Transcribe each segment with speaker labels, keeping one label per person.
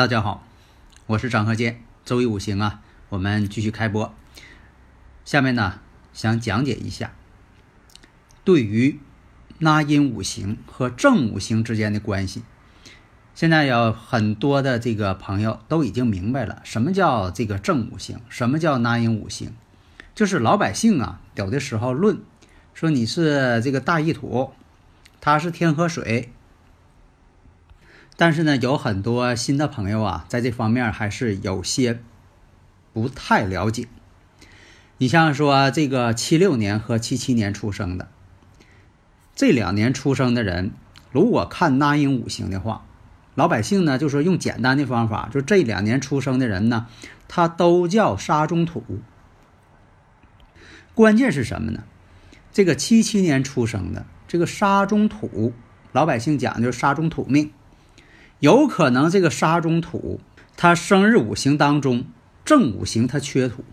Speaker 1: 大家好，我是张鹤剑，周易五行啊，我们继续开播。下面呢，想讲解一下对于纳音五行和正五行之间的关系。现在有很多的这个朋友都已经明白了，什么叫这个正五行，什么叫纳音五行。就是老百姓啊，有的时候论说你是这个大一土，它是天河水。但是呢，有很多新的朋友啊，在这方面还是有些不太了解。你像说这个七六年和七七年出生的这两年出生的人，如果看纳音五行的话，老百姓呢就说用简单的方法，就这两年出生的人呢，他都叫沙中土。关键是什么呢？这个七七年出生的这个沙中土，老百姓讲就是沙中土命。有可能这个沙中土，他生日五行当中正五行他缺土，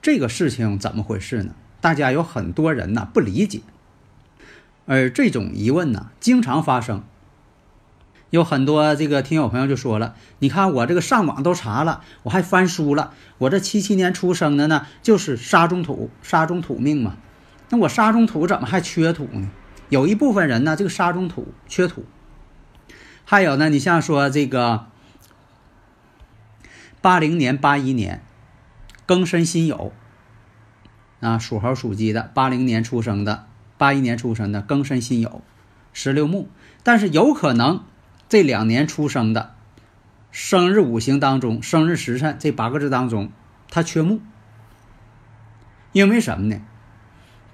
Speaker 1: 这个事情怎么回事呢？大家有很多人呢不理解，而这种疑问呢经常发生。有很多这个听友朋友就说了：“你看我这个上网都查了，我还翻书了，我这七七年出生的呢就是沙中土，沙中土命嘛。那我沙中土怎么还缺土呢？有一部分人呢这个沙中土缺土。”还有呢，你像说这个八零年、八一年庚申辛酉啊，属猴、属鸡的，八零年出生的，八一年出生的庚申辛酉，十六木。但是有可能这两年出生的，生日五行当中，生日时辰这八个字当中，它缺木。因为什么呢？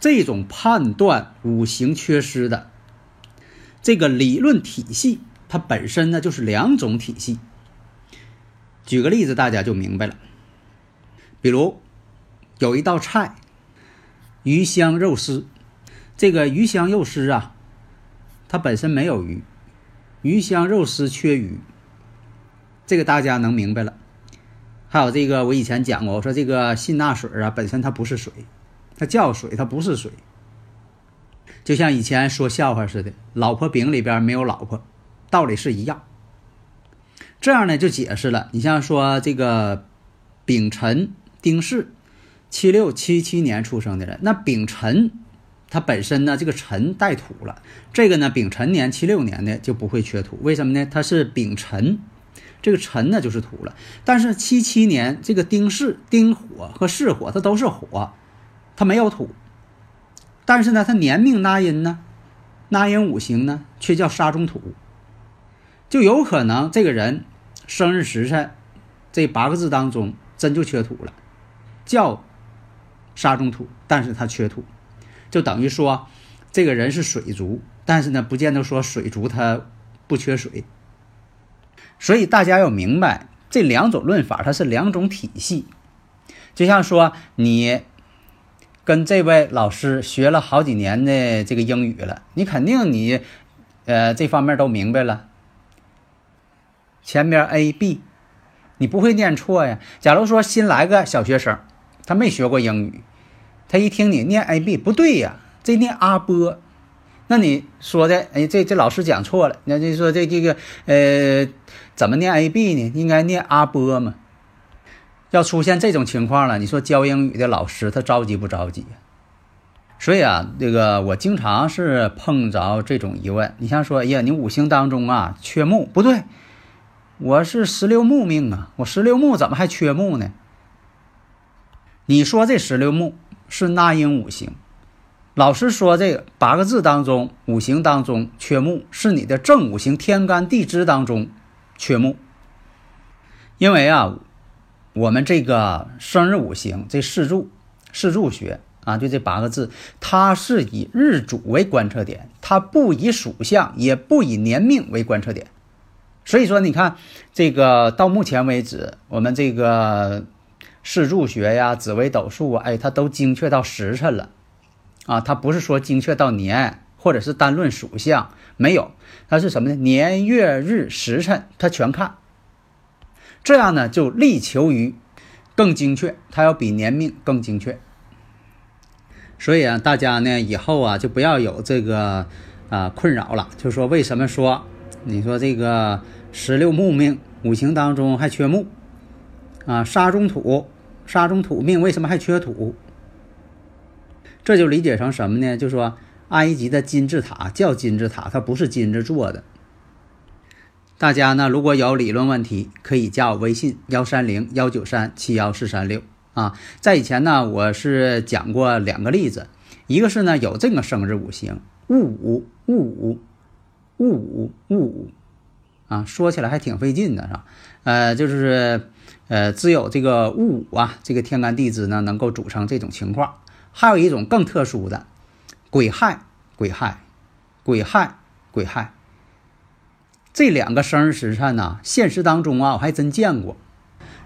Speaker 1: 这种判断五行缺失的这个理论体系。它本身呢就是两种体系。举个例子，大家就明白了。比如有一道菜，鱼香肉丝。这个鱼香肉丝啊，它本身没有鱼，鱼香肉丝缺鱼。这个大家能明白了。还有这个，我以前讲过，我说这个辛钠水啊，本身它不是水，它叫水，它不是水。就像以前说笑话似的，老婆饼里边没有老婆。道理是一样，这样呢就解释了。你像说这个丙辰丁巳，七六七七年出生的人，那丙辰它本身呢这个辰带土了，这个呢丙辰年七六年的就不会缺土，为什么呢？它是丙辰，这个辰呢就是土了。但是七七年这个丁巳、丁火和巳火它都是火，它没有土，但是呢它年命纳音呢，纳音五行呢却叫沙中土。就有可能这个人生日时辰这八个字当中真就缺土了，叫沙中土，但是他缺土，就等于说这个人是水族，但是呢不见得说水族他不缺水。所以大家要明白这两种论法，它是两种体系。就像说你跟这位老师学了好几年的这个英语了，你肯定你呃这方面都明白了。前边 a b，你不会念错呀。假如说新来个小学生，他没学过英语，他一听你念 a b 不对呀，这念阿波，那你说的，哎，这这老师讲错了。那就说这这个，呃，怎么念 a b 呢？应该念阿波嘛。要出现这种情况了，你说教英语的老师他着急不着急？所以啊，这个我经常是碰着这种疑问。你像说，哎呀，你五行当中啊缺木，不对。我是十六木命啊，我十六木怎么还缺木呢？你说这十六木是纳音五行，老师说这八个字当中五行当中缺木是你的正五行天干地支当中缺木，因为啊，我们这个生日五行这四柱四柱学啊，就这八个字，它是以日主为观测点，它不以属相，也不以年命为观测点。所以说，你看这个到目前为止，我们这个四柱学呀、紫微斗数啊，哎，它都精确到时辰了啊，它不是说精确到年，或者是单论属相，没有，它是什么呢？年月日时辰，它全看。这样呢，就力求于更精确，它要比年命更精确。所以啊，大家呢以后啊就不要有这个啊困扰了，就说为什么说你说这个。十六木命五行当中还缺木啊，沙中土，沙中土命为什么还缺土？这就理解成什么呢？就说埃及的金字塔叫金字塔，它不是金子做的。大家呢如果有理论问题，可以加我微信幺三零幺九三七幺四三六啊。在以前呢，我是讲过两个例子，一个是呢有这个生日五行戊午戊午戊午戊午。啊，说起来还挺费劲的，是吧？呃，就是，呃，只有这个戊午啊，这个天干地支呢，能够组成这种情况。还有一种更特殊的，癸亥、癸亥、癸亥、癸亥，这两个生日时辰呢，现实当中啊，我还真见过。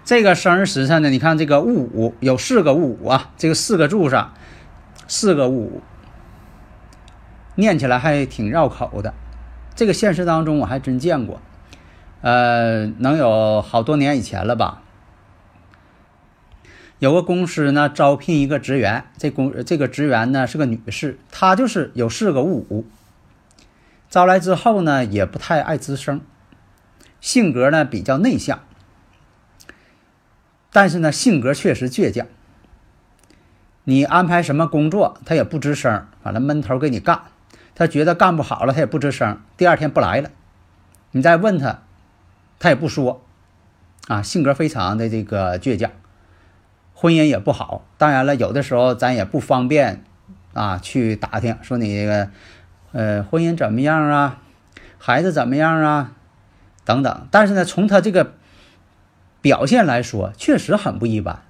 Speaker 1: 这个生日时辰呢，你看这个戊午有四个戊午啊，这个四个柱上四个戊午，念起来还挺绕口的。这个现实当中我还真见过。呃，能有好多年以前了吧？有个公司呢，招聘一个职员，这公这个职员呢是个女士，她就是有四个戊午。招来之后呢，也不太爱吱声，性格呢比较内向，但是呢性格确实倔强。你安排什么工作，她也不吱声，反正闷头给你干。他觉得干不好了，他也不吱声，第二天不来了。你再问他。他也不说，啊，性格非常的这个倔强，婚姻也不好。当然了，有的时候咱也不方便啊去打听，说你这个呃婚姻怎么样啊，孩子怎么样啊，等等。但是呢，从他这个表现来说，确实很不一般。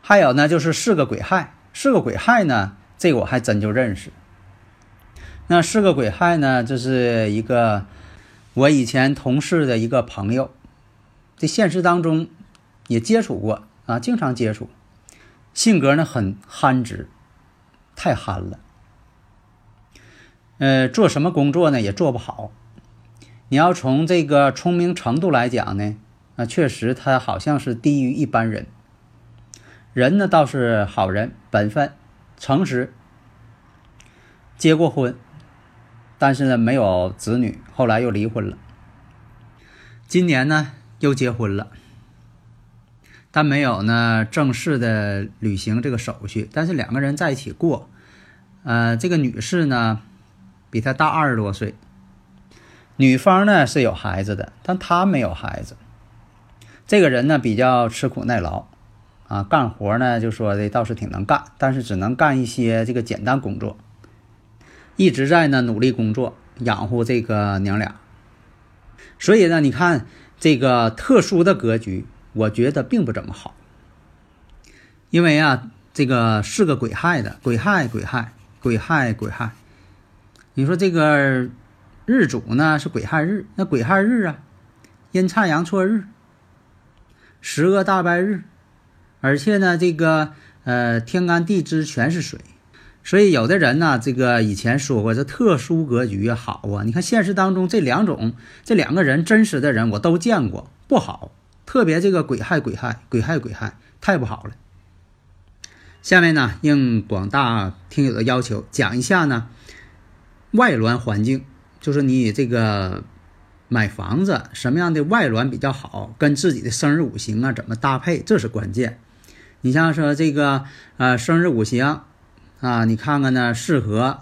Speaker 1: 还有呢，就是四个鬼害，四个鬼害呢，这个我还真就认识。那四个鬼害呢，就是一个。我以前同事的一个朋友，在现实当中也接触过啊，经常接触，性格呢很憨直，太憨了。呃，做什么工作呢也做不好。你要从这个聪明程度来讲呢，啊，确实他好像是低于一般人。人呢倒是好人，本分、诚实，结过婚。但是呢，没有子女，后来又离婚了。今年呢，又结婚了，但没有呢正式的履行这个手续。但是两个人在一起过，呃，这个女士呢，比他大二十多岁。女方呢是有孩子的，但他没有孩子。这个人呢比较吃苦耐劳，啊，干活呢就说的倒是挺能干，但是只能干一些这个简单工作。一直在呢努力工作养活这个娘俩，所以呢，你看这个特殊的格局，我觉得并不怎么好。因为啊，这个是个癸亥的，癸亥癸亥癸亥癸亥。你说这个日主呢是癸亥日，那癸亥日啊，阴差阳错日，十恶大败日，而且呢，这个呃天干地支全是水。所以有的人呢，这个以前说过，这特殊格局好啊。你看现实当中这两种，这两个人真实的人我都见过，不好。特别这个癸亥癸亥癸亥癸亥太不好了。下面呢，应广大听友的要求，讲一下呢外峦环境，就是你这个买房子什么样的外峦比较好，跟自己的生日五行啊怎么搭配，这是关键。你像说这个呃生日五行。啊，你看看呢，适合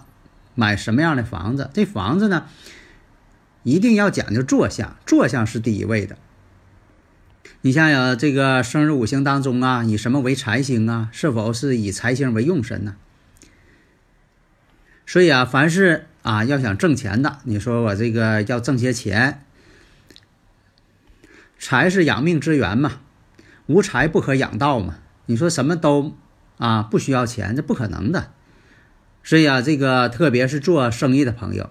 Speaker 1: 买什么样的房子？这房子呢，一定要讲究坐向，坐向是第一位的。你像有这个生日五行当中啊，以什么为财星啊？是否是以财星为用神呢？所以啊，凡是啊要想挣钱的，你说我这个要挣些钱，财是养命之源嘛。无财不可养道嘛。你说什么都啊不需要钱，这不可能的。所以啊，这个特别是做生意的朋友，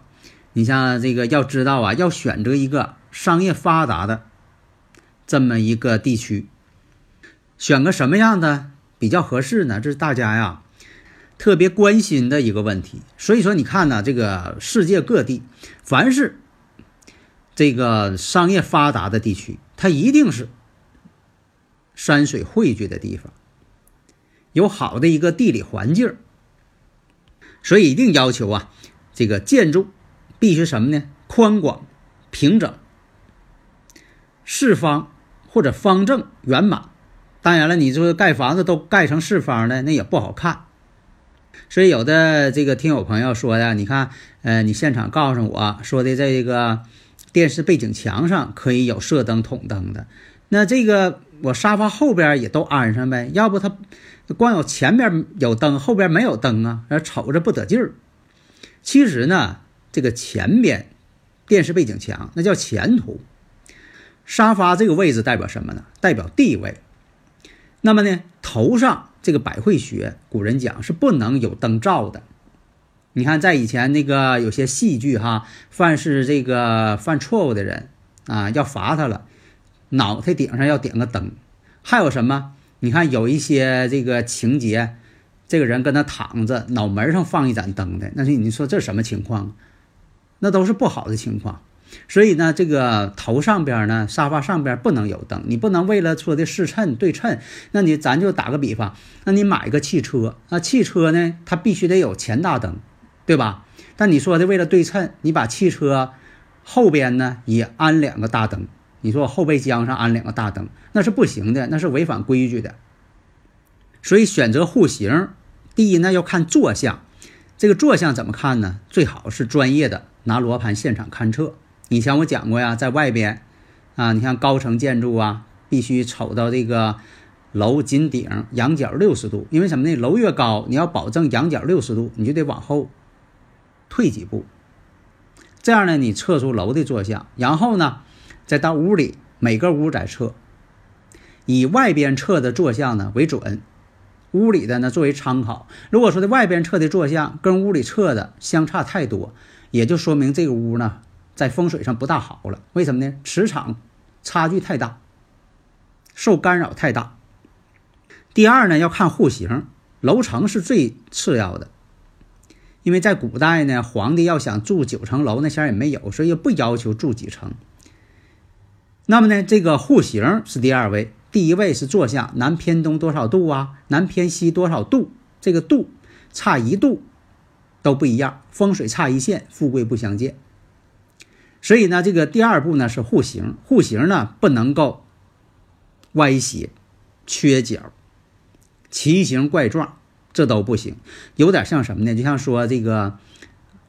Speaker 1: 你像这个要知道啊，要选择一个商业发达的这么一个地区，选个什么样的比较合适呢？这是大家呀特别关心的一个问题。所以说，你看呢，这个世界各地，凡是这个商业发达的地区，它一定是山水汇聚的地方，有好的一个地理环境。所以一定要求啊，这个建筑必须什么呢？宽广、平整、四方或者方正、圆满。当然了，你说盖房子都盖成四方的，那也不好看。所以有的这个听友朋友说呀，你看，呃，你现场告诉我说的这个电视背景墙上可以有射灯、筒灯的，那这个我沙发后边也都安上呗，要不它。光有前面有灯，后边没有灯啊，瞅着不得劲儿。其实呢，这个前边电视背景墙那叫前途。沙发这个位置代表什么呢？代表地位。那么呢，头上这个百会穴，古人讲是不能有灯照的。你看，在以前那个有些戏剧哈，凡是这个犯错误的人啊，要罚他了，脑袋顶上要点个灯。还有什么？你看有一些这个情节，这个人跟他躺着，脑门上放一盏灯的，那是你说这什么情况？那都是不好的情况。所以呢，这个头上边呢，沙发上边不能有灯，你不能为了说的视衬对称。那你咱就打个比方，那你买个汽车，那汽车呢，它必须得有前大灯，对吧？但你说的为了对称，你把汽车后边呢也安两个大灯。你说我后备箱上安两个大灯，那是不行的，那是违反规矩的。所以选择户型，第一呢要看坐向，这个坐向怎么看呢？最好是专业的拿罗盘现场勘测。以前我讲过呀，在外边啊，你像高层建筑啊，必须瞅到这个楼紧顶仰角六十度，因为什么呢？楼越高，你要保证仰角六十度，你就得往后退几步，这样呢，你测出楼的坐向，然后呢。再到屋里，每个屋再测，以外边测的坐向呢为准，屋里的呢作为参考。如果说的外边测的坐向跟屋里测的相差太多，也就说明这个屋呢在风水上不大好了。为什么呢？磁场差距太大，受干扰太大。第二呢，要看户型，楼层是最次要的，因为在古代呢，皇帝要想住九层楼，那前也没有，所以不要求住几层。那么呢，这个户型是第二位，第一位是坐向，南偏东多少度啊？南偏西多少度？这个度差一度都不一样，风水差一线，富贵不相见。所以呢，这个第二步呢是户型，户型呢不能够歪斜、缺角、奇形怪状，这都不行。有点像什么呢？就像说这个。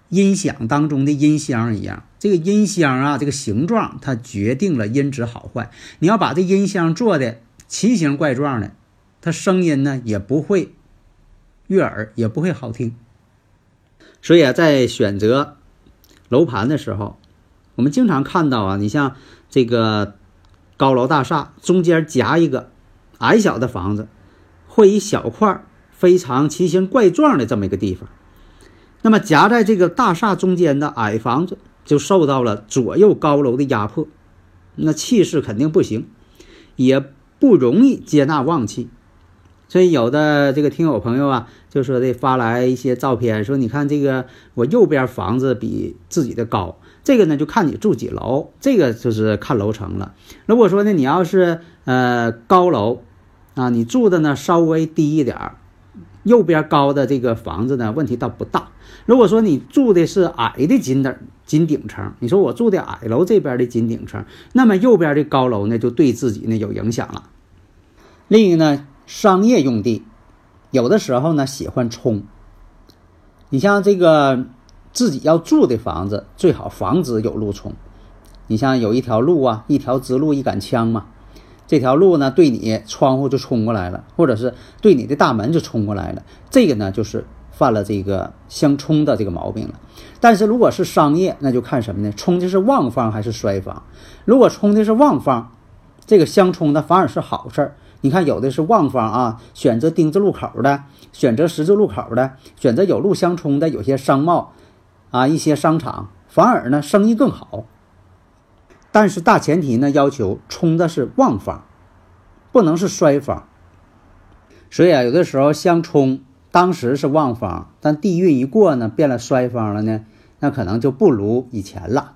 Speaker 1: 音响当中的音箱一样，这个音箱啊，这个形状它决定了音质好坏。你要把这音箱做的奇形怪状的，它声音呢也不会悦耳，也不会好听。所以啊，在选择楼盘的时候，我们经常看到啊，你像这个高楼大厦中间夹一个矮小的房子，会一小块非常奇形怪状的这么一个地方。那么夹在这个大厦中间的矮房子就受到了左右高楼的压迫，那气势肯定不行，也不容易接纳旺气。所以有的这个听友朋友啊，就说的发来一些照片，说你看这个我右边房子比自己的高，这个呢就看你住几楼，这个就是看楼层了。如果说呢你要是呃高楼啊，你住的呢稍微低一点儿。右边高的这个房子呢，问题倒不大。如果说你住的是矮的金顶金顶层，你说我住的矮楼这边的金顶层，那么右边的高楼呢，就对自己呢有影响了。另一个呢，商业用地，有的时候呢喜欢冲。你像这个自己要住的房子，最好防止有路冲。你像有一条路啊，一条直路一杆枪嘛。这条路呢，对你窗户就冲过来了，或者是对你的大门就冲过来了，这个呢就是犯了这个相冲的这个毛病了。但是如果是商业，那就看什么呢？冲的是旺方还是衰方？如果冲的是旺方，这个相冲的反而是好事儿。你看有的是旺方啊，选择丁字路口的，选择十字路口的，选择有路相冲的，有些商贸啊，一些商场，反而呢生意更好。但是大前提呢，要求冲的是旺方，不能是衰方。所以啊，有的时候相冲，当时是旺方，但地运一过呢，变了衰方了呢，那可能就不如以前了。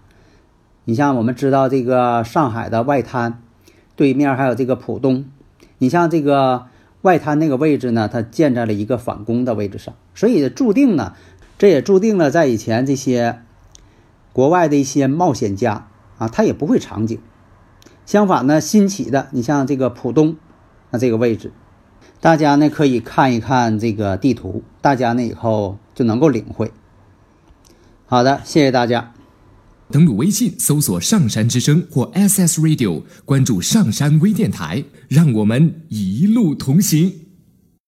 Speaker 1: 你像我们知道这个上海的外滩对面还有这个浦东，你像这个外滩那个位置呢，它建在了一个反攻的位置上，所以注定呢，这也注定了在以前这些国外的一些冒险家啊，他也不会长久。相反呢，新起的，你像这个浦东，那这个位置。大家呢可以看一看这个地图，大家呢以后就能够领会。好的，谢谢大家。
Speaker 2: 登录微信搜索“上山之声”或 SS Radio，关注上山微电台，让我们一路同行。